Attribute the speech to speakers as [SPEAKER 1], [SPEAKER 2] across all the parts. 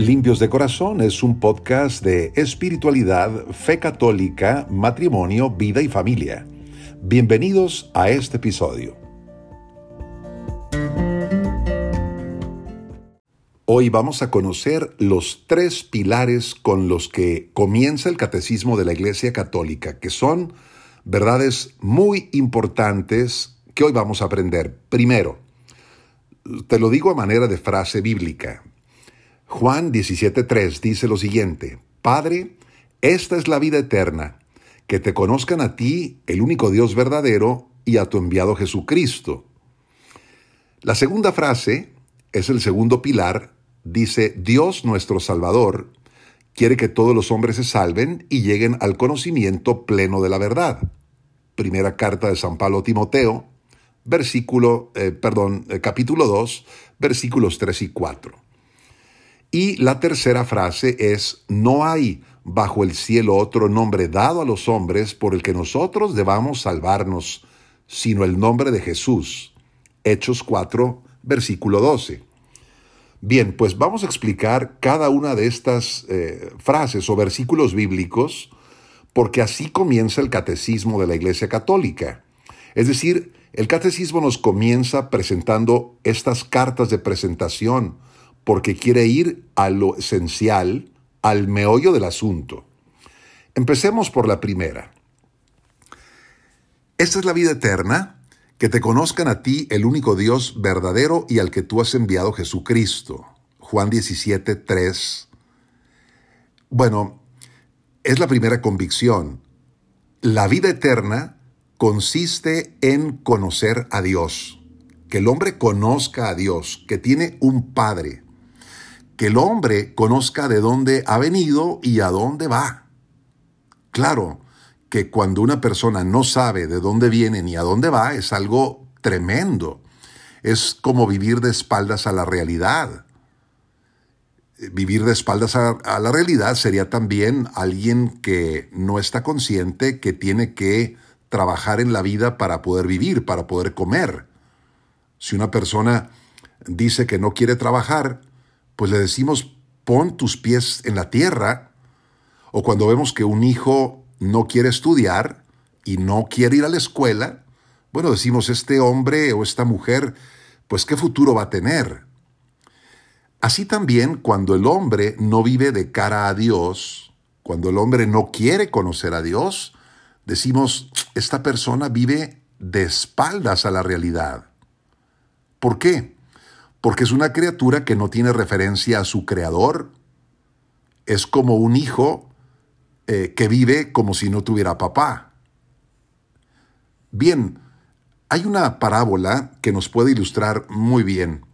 [SPEAKER 1] Limpios de Corazón es un podcast de espiritualidad, fe católica, matrimonio, vida y familia. Bienvenidos a este episodio. Hoy vamos a conocer los tres pilares con los que comienza el catecismo de la Iglesia Católica, que son verdades muy importantes que hoy vamos a aprender. Primero, te lo digo a manera de frase bíblica, Juan 17.3 dice lo siguiente, Padre, esta es la vida eterna, que te conozcan a ti, el único Dios verdadero, y a tu enviado Jesucristo. La segunda frase es el segundo pilar, dice, Dios nuestro Salvador quiere que todos los hombres se salven y lleguen al conocimiento pleno de la verdad. Primera carta de San Pablo Timoteo, versículo, eh, perdón, eh, capítulo 2, versículos 3 y 4. Y la tercera frase es, no hay bajo el cielo otro nombre dado a los hombres por el que nosotros debamos salvarnos, sino el nombre de Jesús. Hechos 4, versículo 12. Bien, pues vamos a explicar cada una de estas eh, frases o versículos bíblicos, porque así comienza el catecismo de la Iglesia Católica. Es decir, el catecismo nos comienza presentando estas cartas de presentación, porque quiere ir a lo esencial, al meollo del asunto. Empecemos por la primera. Esta es la vida eterna, que te conozcan a ti, el único Dios verdadero y al que tú has enviado Jesucristo. Juan 17, 3. Bueno, es la primera convicción. La vida eterna consiste en conocer a Dios, que el hombre conozca a Dios, que tiene un Padre, que el hombre conozca de dónde ha venido y a dónde va. Claro que cuando una persona no sabe de dónde viene ni a dónde va es algo tremendo. Es como vivir de espaldas a la realidad. Vivir de espaldas a, la realidad sería también alguien que no está consciente que tiene que trabajar en la vida para poder vivir, para poder comer. Si una persona dice que no quiere trabajar, pues le decimos, pon tus pies en la tierra. O cuando vemos que un hijo no quiere estudiar y no quiere ir a la escuela, bueno, decimos, este hombre o esta mujer, pues qué futuro va a tener. Así también cuando el hombre no vive de cara a Dios, cuando el hombre no quiere conocer a Dios, decimos, esta persona vive de espaldas a la realidad. ¿Por qué? Porque es una criatura que no tiene referencia a su creador. Es como un hijo eh, que vive como si no tuviera papá. Bien, hay una parábola que nos puede ilustrar muy bien,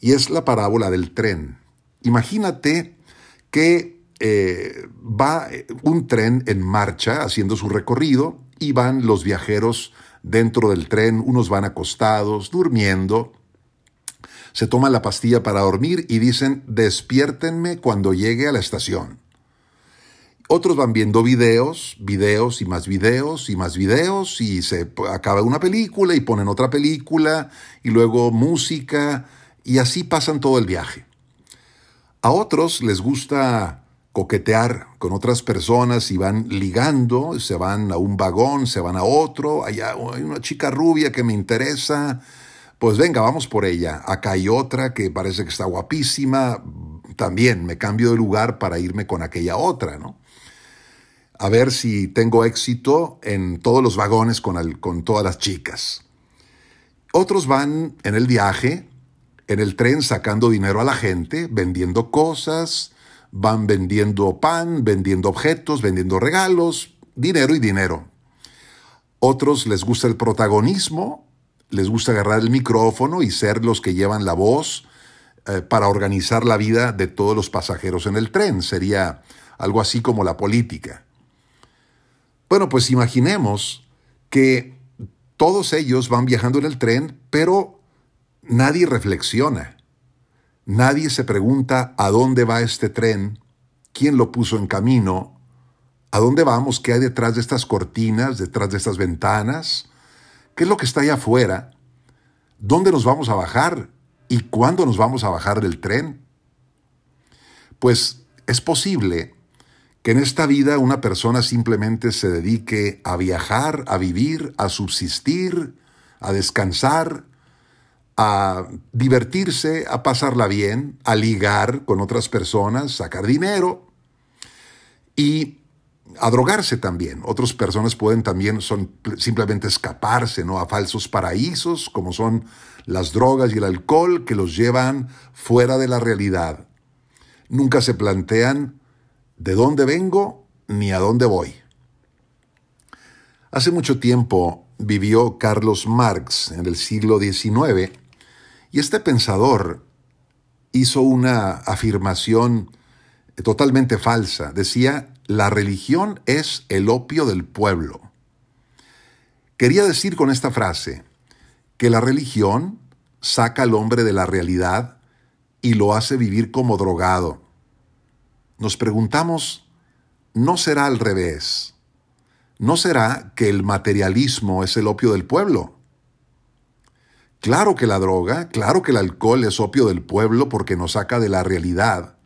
[SPEAKER 1] y es la parábola del tren. Imagínate que eh, va un tren en marcha haciendo su recorrido y van los viajeros dentro del tren, unos van acostados, durmiendo, se toman la pastilla para dormir y dicen, despiértenme cuando llegue a la estación. Otros van viendo videos, videos y más videos y más videos y se acaba una película y ponen otra película y luego música y así pasan todo el viaje. A otros les gusta coquetear con otras personas y van ligando, se van a un vagón, se van a otro, allá hay una chica rubia que me interesa, pues venga, vamos por ella. Acá hay otra que parece que está guapísima. También me cambio de lugar para irme con aquella otra, ¿no? A ver si tengo éxito en todos los vagones con, con todas las chicas. Otros van en el viaje, en el tren sacando dinero a la gente, vendiendo cosas, van vendiendo pan, vendiendo objetos, vendiendo regalos, dinero y dinero. Otros les gusta el protagonismo les gusta agarrar el micrófono y ser los que llevan la voz eh, para organizar la vida de todos los pasajeros en el tren. Sería algo así como la política. Bueno, pues imaginemos que todos ellos van viajando en el tren, pero nadie reflexiona. Nadie se pregunta a dónde va este tren, quién lo puso en camino, a dónde vamos, qué hay detrás de estas cortinas, detrás de estas ventanas, ¿Qué es lo que está allá afuera? ¿Dónde nos vamos a bajar? ¿Y cuándo nos vamos a bajar del tren? pues es posible que en esta vida una persona simplemente se dedique a viajar, a vivir, a subsistir, a descansar, a divertirse, a pasarla bien, a ligar con otras personas, sacar dinero y a drogarse también. Otras personas pueden también son simplemente escaparse ¿no? a falsos paraísos, como son las drogas y el alcohol, que los llevan fuera de la realidad. Nunca se plantean de dónde vengo ni a dónde voy. Hace mucho tiempo vivió Carlos Marx en el siglo XIX y este pensador hizo una afirmación totalmente falsa. Decía, la religión es el opio del pueblo. Quería decir con esta frase que la religión saca al hombre de la realidad y lo hace vivir como drogado. Nos preguntamos, ¿no será al revés? ¿No será que el materialismo es el opio del pueblo? Claro que la droga, claro que el alcohol es opio del pueblo porque nos saca de la realidad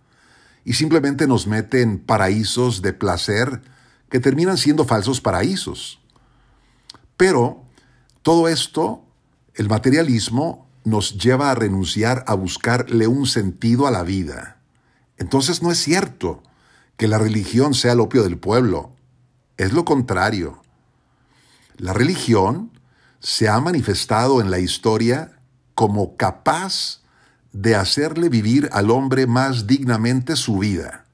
[SPEAKER 1] y simplemente nos mete en paraísos de placer que terminan siendo falsos paraísos. Pero todo esto, el materialismo, nos lleva a renunciar a buscarle un sentido a la vida. Entonces no es cierto que la religión sea el opio del pueblo. Es lo contrario. La religión se ha manifestado en la historia como capaz de hacerle vivir al hombre más dignamente su vida.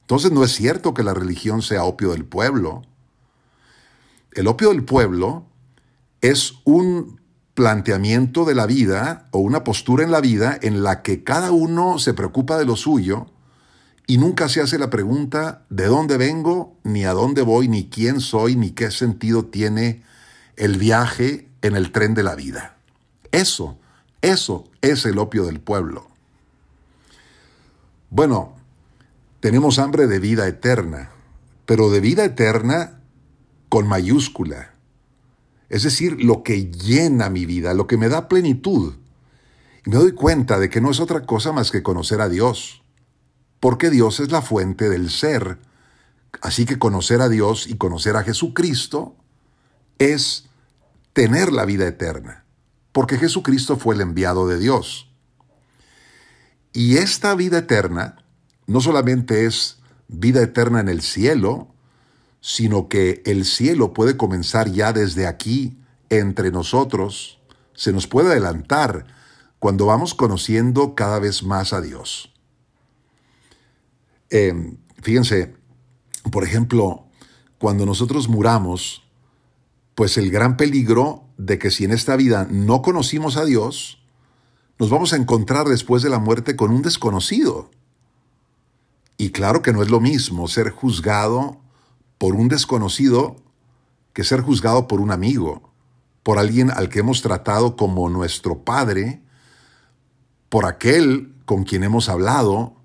[SPEAKER 1] Entonces no es cierto que la religión sea opio del pueblo. El opio del pueblo es un planteamiento de la vida o una postura en la vida en la que cada uno se preocupa de lo suyo y nunca se hace la pregunta de dónde vengo, ni a dónde voy, ni quién soy, ni qué sentido tiene el viaje en el tren de la vida. Eso, eso es el opio del pueblo. Bueno, tenemos hambre de vida eterna, pero de vida eterna con mayúscula. Es decir, lo que llena mi vida, lo que me da plenitud. Y me doy cuenta de que no es otra cosa más que conocer a Dios, porque Dios es la fuente del ser. Así que conocer a Dios y conocer a Jesucristo es tener la vida eterna, porque Jesucristo fue el enviado de Dios. Y esta vida eterna no solamente es vida eterna en el cielo, sino que el cielo puede comenzar ya desde aquí, entre nosotros, se nos puede adelantar cuando vamos conociendo cada vez más a Dios. Eh, fíjense, por ejemplo, cuando nosotros muramos, pues el gran peligro de que si en esta vida no conocimos a Dios, nos vamos a encontrar después de la muerte con un desconocido. Y claro que no es lo mismo ser juzgado por un desconocido que ser juzgado por un amigo, por alguien al que hemos tratado como nuestro Padre, por aquel con quien hemos hablado,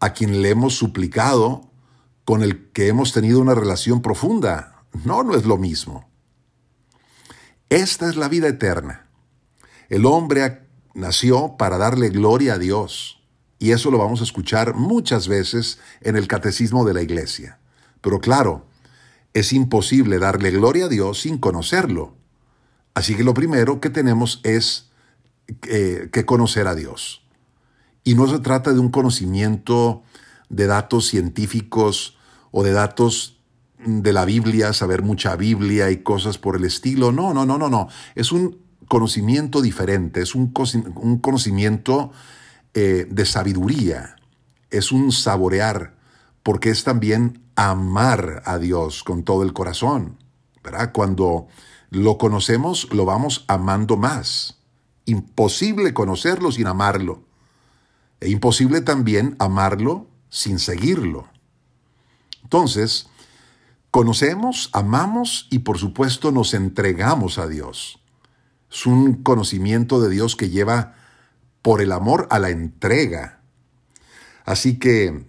[SPEAKER 1] a quien le hemos suplicado, con el que hemos tenido una relación profunda. No, no es lo mismo. Esta es la vida eterna. El hombre nació para darle gloria a Dios. Y eso lo vamos a escuchar muchas veces en el catecismo de la iglesia. Pero claro, es imposible darle gloria a Dios sin conocerlo. Así que lo primero que tenemos es eh, que conocer a Dios. Y no se trata de un conocimiento de datos científicos o de datos de la Biblia, saber mucha Biblia y cosas por el estilo. No, no, no, no, no. Es un conocimiento diferente, es un, conocimiento eh, de sabiduría, es un saborear, porque es también amar a Dios con todo el corazón. ¿verdad? Cuando lo conocemos, lo vamos amando más. Imposible conocerlo sin amarlo. E imposible también amarlo sin seguirlo. Entonces, Conocemos, amamos y por supuesto nos entregamos a Dios. Es un conocimiento de Dios que lleva por el amor a la entrega. Así que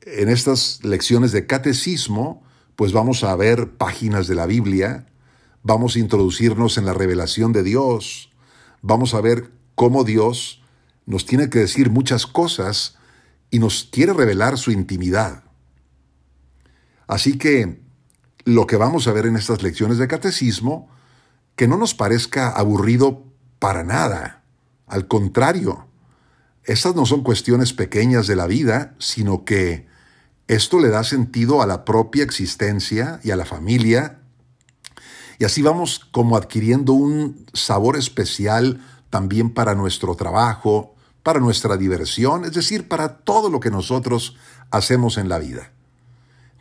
[SPEAKER 1] en estas lecciones de catecismo, pues vamos a ver páginas de la Biblia, vamos a introducirnos en la revelación de Dios, vamos a ver cómo Dios nos tiene que decir muchas cosas y nos quiere revelar su intimidad. Así que lo que vamos a ver en estas lecciones de catecismo, que no nos parezca aburrido para nada. Al contrario, estas no son cuestiones pequeñas de la vida, sino que esto le da sentido a la propia existencia y a la familia. Y así vamos como adquiriendo un sabor especial también para nuestro trabajo, para nuestra diversión, es decir, para todo lo que nosotros hacemos en la vida.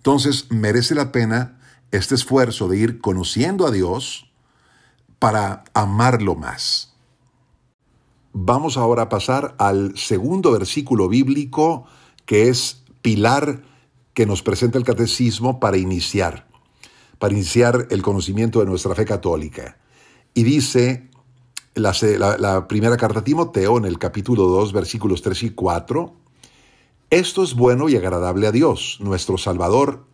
[SPEAKER 1] Entonces merece la pena este esfuerzo de ir conociendo a Dios para amarlo más. Vamos ahora a pasar al segundo versículo bíblico que es pilar que nos presenta el catecismo para iniciar, para iniciar el conocimiento de nuestra fe católica. Y dice la, la, primera carta a Timoteo en el capítulo 2 versículos 3 y 4, esto es bueno y agradable a Dios, nuestro Salvador,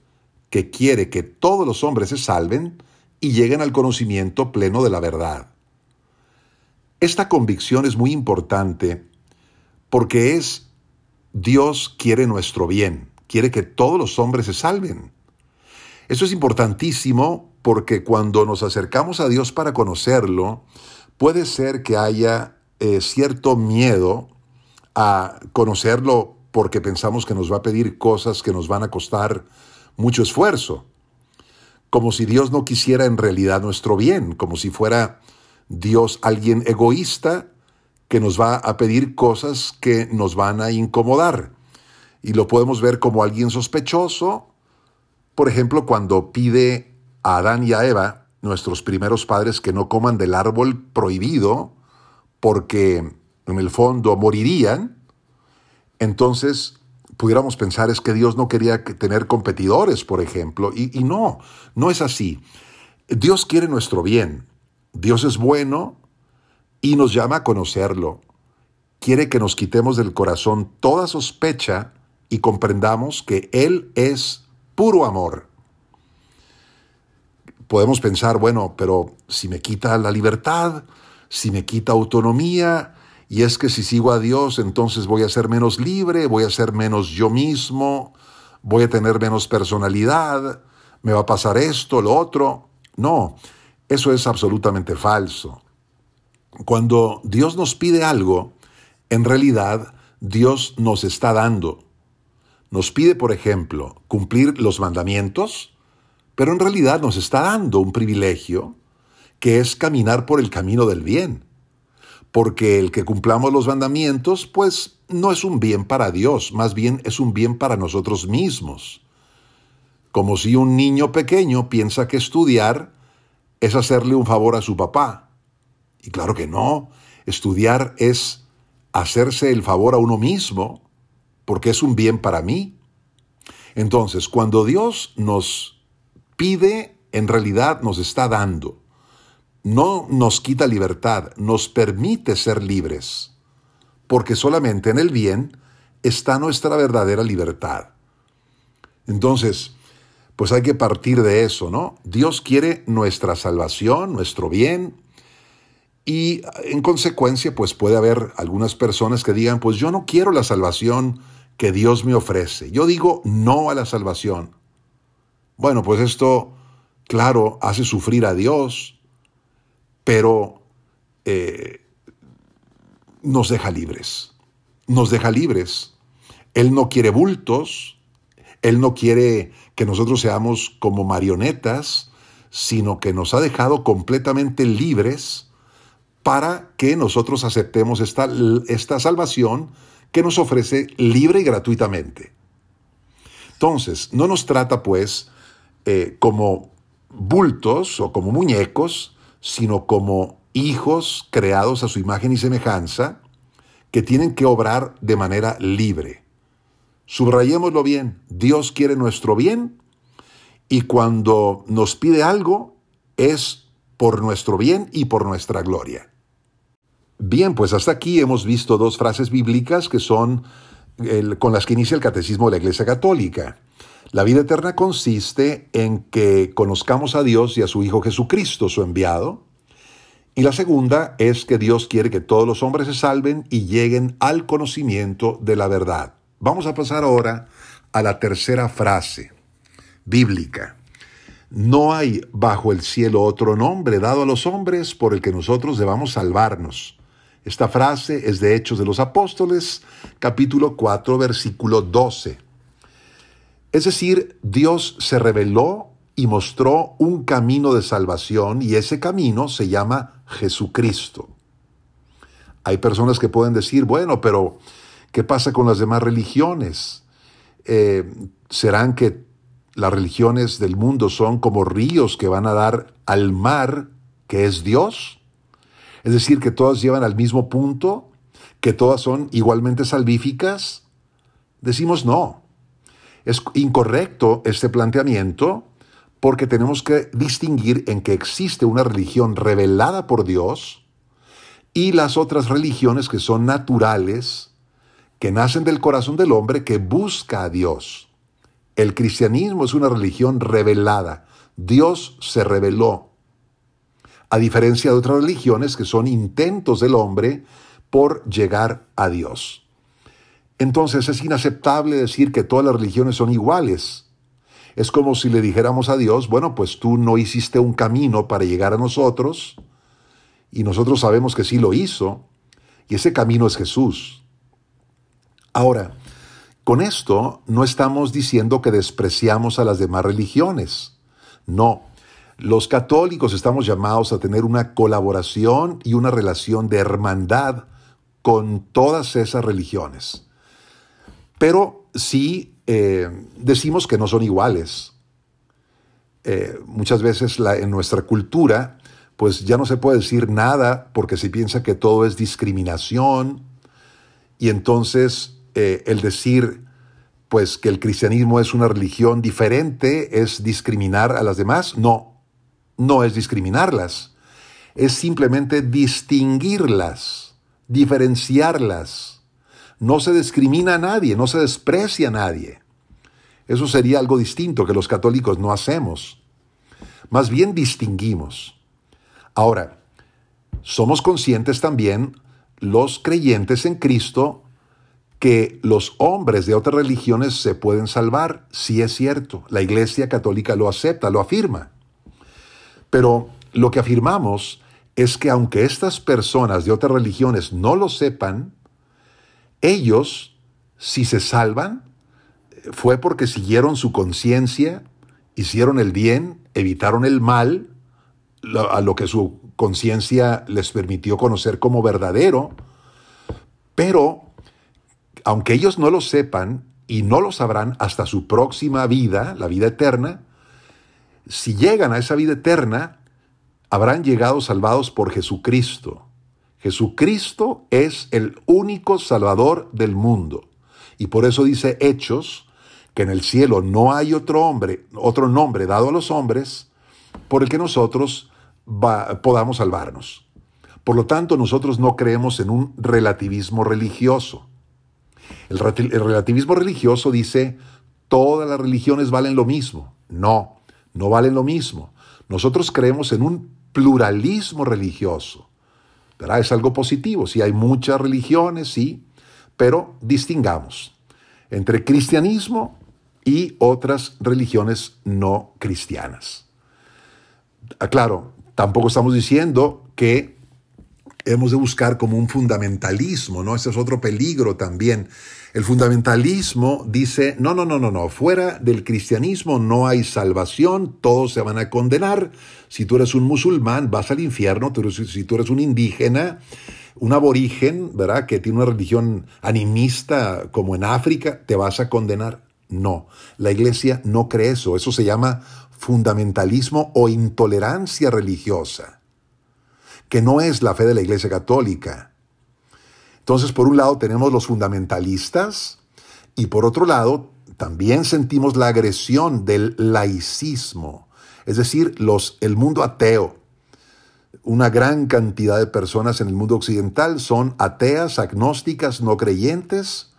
[SPEAKER 1] que quiere que todos los hombres se salven y lleguen al conocimiento pleno de la verdad. Esta convicción es muy importante porque es Dios quiere nuestro bien, quiere que todos los hombres se salven. Eso es importantísimo porque cuando nos acercamos a Dios para conocerlo, puede ser que haya eh, cierto miedo a conocerlo porque pensamos que nos va a pedir cosas que nos van a costar mucho esfuerzo, como si Dios no quisiera en realidad nuestro bien, como si fuera Dios alguien egoísta que nos va a pedir cosas que nos van a incomodar. Y lo podemos ver como alguien sospechoso, por ejemplo, cuando pide a Adán y a Eva, nuestros primeros padres, que no coman del árbol prohibido, porque en el fondo morirían, entonces pudiéramos pensar es que Dios no quería tener competidores, por ejemplo, y, y, no, no es así. Dios quiere nuestro bien, Dios es bueno y nos llama a conocerlo. Quiere que nos quitemos del corazón toda sospecha y comprendamos que Él es puro amor. Podemos pensar, bueno, pero si me quita la libertad, si me quita autonomía, y es que si sigo a Dios, entonces voy a ser menos libre, voy a ser menos yo mismo, voy a tener menos personalidad, me va a pasar esto, lo otro. No, eso es absolutamente falso. Cuando Dios nos pide algo, en realidad Dios nos está dando. Nos pide, por ejemplo, cumplir los mandamientos, pero en realidad nos está dando un privilegio que es caminar por el camino del bien porque el que cumplamos los mandamientos, pues no es un bien para Dios, más bien es un bien para nosotros mismos. Como si un niño pequeño piensa que estudiar es hacerle un favor a su papá. Y claro que no, estudiar es hacerse el favor a uno mismo, porque es un bien para mí. Entonces, cuando Dios nos pide, en realidad nos está dando no nos quita libertad, nos permite ser libres, porque solamente en el bien está nuestra verdadera libertad. Entonces, pues hay que partir de eso, ¿no? Dios quiere nuestra salvación, nuestro bien, y en consecuencia, pues puede haber algunas personas que digan, pues yo no quiero la salvación que Dios me ofrece. Yo digo no a la salvación. Bueno, pues esto, claro, hace sufrir a Dios, pero eh, nos deja libres. Nos deja libres. Él no quiere bultos, Él no quiere que nosotros seamos como marionetas, sino que nos ha dejado completamente libres para que nosotros aceptemos esta, esta salvación que nos ofrece libre y gratuitamente. Entonces, no nos trata pues eh, como bultos o como muñecos, sino como hijos creados a su imagen y semejanza, que tienen que obrar de manera libre. Subrayémoslo bien, Dios quiere nuestro bien y cuando nos pide algo es por nuestro bien y por nuestra gloria. Bien, pues hasta aquí hemos visto dos frases bíblicas que son con las que inicia el catecismo de la Iglesia Católica. La vida eterna consiste en que conozcamos a Dios y a su Hijo Jesucristo, su enviado. Y la segunda es que Dios quiere que todos los hombres se salven y lleguen al conocimiento de la verdad. Vamos a pasar ahora a la tercera frase bíblica. No hay bajo el cielo otro nombre dado a los hombres por el que nosotros debamos salvarnos. Esta frase es de Hechos de los Apóstoles, capítulo 4, versículo 12. Es decir, Dios se reveló y mostró un camino de salvación y ese camino se llama Jesucristo. Hay personas que pueden decir, bueno, pero ¿qué pasa con las demás religiones? Eh, ¿Serán que las religiones del mundo son como ríos que van a dar al mar, que es Dios? Es decir, que todas llevan al mismo punto, que todas son igualmente salvíficas. Decimos no. Es incorrecto este planteamiento porque tenemos que distinguir en que existe una religión revelada por Dios, y las otras religiones que son naturales, que nacen del corazón del hombre que busca a Dios. El cristianismo es una religión revelada. Dios se reveló. A diferencia de otras religiones que son intentos del hombre por llegar a Dios. Entonces es inaceptable decir que todas las religiones son iguales. Es como si le dijéramos a Dios, bueno, pues tú no hiciste un camino para llegar a nosotros, y nosotros sabemos que sí lo hizo, y ese camino es Jesús. Ahora, con esto no estamos diciendo que despreciamos a las demás religiones. No, los católicos estamos llamados a tener una colaboración y una relación de hermandad con todas esas religiones. Pero sí eh, decimos que no son iguales. Eh, muchas veces en nuestra cultura pues ya no se puede decir nada porque se piensa que todo es discriminación y entonces eh, el decir pues que el cristianismo es una religión diferente es discriminar a las demás. No, no es discriminarlas, es simplemente distinguirlas, diferenciarlas. No se discrimina a nadie, no se desprecia a nadie. Eso sería algo distinto que los católicos no hacemos. Más bien distinguimos. Ahora, somos conscientes también los creyentes en Cristo que los hombres de otras religiones se pueden salvar, sí es cierto, la Iglesia Católica lo acepta, lo afirma. Pero lo que afirmamos es que aunque estas personas de otras religiones no lo sepan, ellos, si se salvan, fue porque siguieron su conciencia, hicieron el bien, evitaron el mal, a lo que su conciencia les permitió conocer como verdadero, pero aunque ellos no lo sepan y no lo sabrán hasta su próxima vida, la vida eterna, si llegan a esa vida eterna, habrán llegado salvados por Jesucristo. Jesucristo es el único Salvador del mundo. Y por eso dice Hechos que en el cielo no hay otro hombre, otro nombre dado a los hombres por el que nosotros podamos salvarnos. Por lo tanto, nosotros no creemos en un relativismo religioso. El, el relativismo religioso dice, todas las religiones valen lo mismo. No, no valen lo mismo. Nosotros creemos en un pluralismo religioso. ¿Verdad? Es algo positivo. Si hay muchas religiones, sí, pero distingamos entre cristianismo y otras religiones no cristianas. Claro, Tampoco estamos diciendo que hemos de buscar como un fundamentalismo, ¿no? Ese es otro peligro también. El fundamentalismo dice, no, no, no, no, no, fuera del cristianismo no hay salvación, todos se van a condenar. Si tú eres un musulmán, vas al infierno, si tú eres un indígena, un aborigen, ¿verdad? Que tiene una religión animista como en África, te vas a condenar. No, la iglesia no cree eso, eso se llama fundamentalismo o intolerancia religiosa, que no es la fe de la Iglesia Católica. Entonces, por un lado tenemos los fundamentalistas y por otro lado también sentimos la agresión del laicismo, es decir, los, el mundo ateo. Una gran cantidad de personas en el mundo occidental son ateas, agnósticas, no creyentes.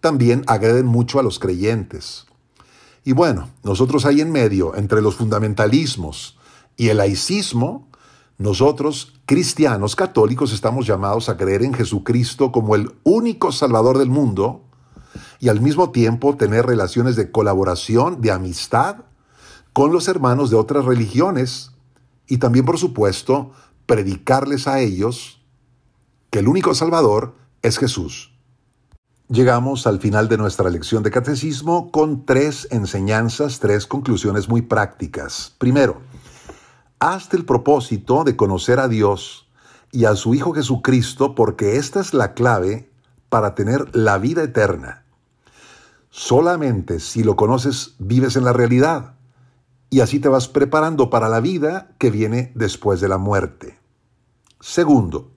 [SPEAKER 1] También agreden mucho a los creyentes. Y bueno, nosotros ahí en medio, entre los fundamentalismos y el laicismo, nosotros, cristianos católicos, estamos llamados a creer en Jesucristo como el único Salvador del mundo y al mismo tiempo tener relaciones de colaboración, de amistad con los hermanos de otras religiones y también, por supuesto, predicarles a ellos que el único Salvador es Jesús. Llegamos al final de nuestra lección de catecismo con tres enseñanzas, tres conclusiones muy prácticas. Primero, hazte el propósito de conocer a Dios y a su Hijo Jesucristo porque esta es la clave para tener la vida eterna. Solamente si lo conoces vives en la realidad y así te vas preparando para la vida que viene después de la muerte. Segundo,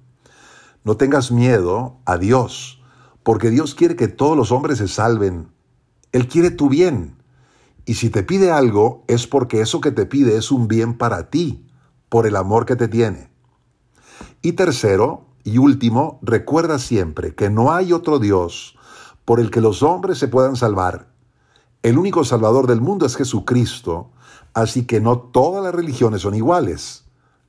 [SPEAKER 1] no tengas miedo a Dios porque Dios quiere que todos los hombres se salven. Él quiere tu bien. Y si te pide algo, es porque eso que te pide es un bien para ti, por el amor que te tiene. Y tercero y último, recuerda siempre que no hay otro Dios por el que los hombres se puedan salvar. El único Salvador del mundo es Jesucristo, así que no todas las religiones son iguales.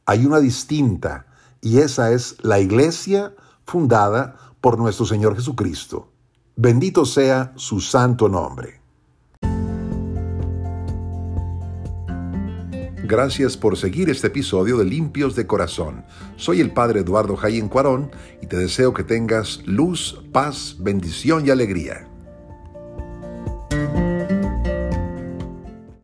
[SPEAKER 1] Hay una distinta, y esa es la iglesia fundada por nuestro Señor Jesucristo. Bendito sea su santo nombre. Gracias por seguir este episodio de Limpios de Corazón. Soy el Padre Eduardo Jayen Cuarón y te deseo que tengas luz, paz, bendición y alegría.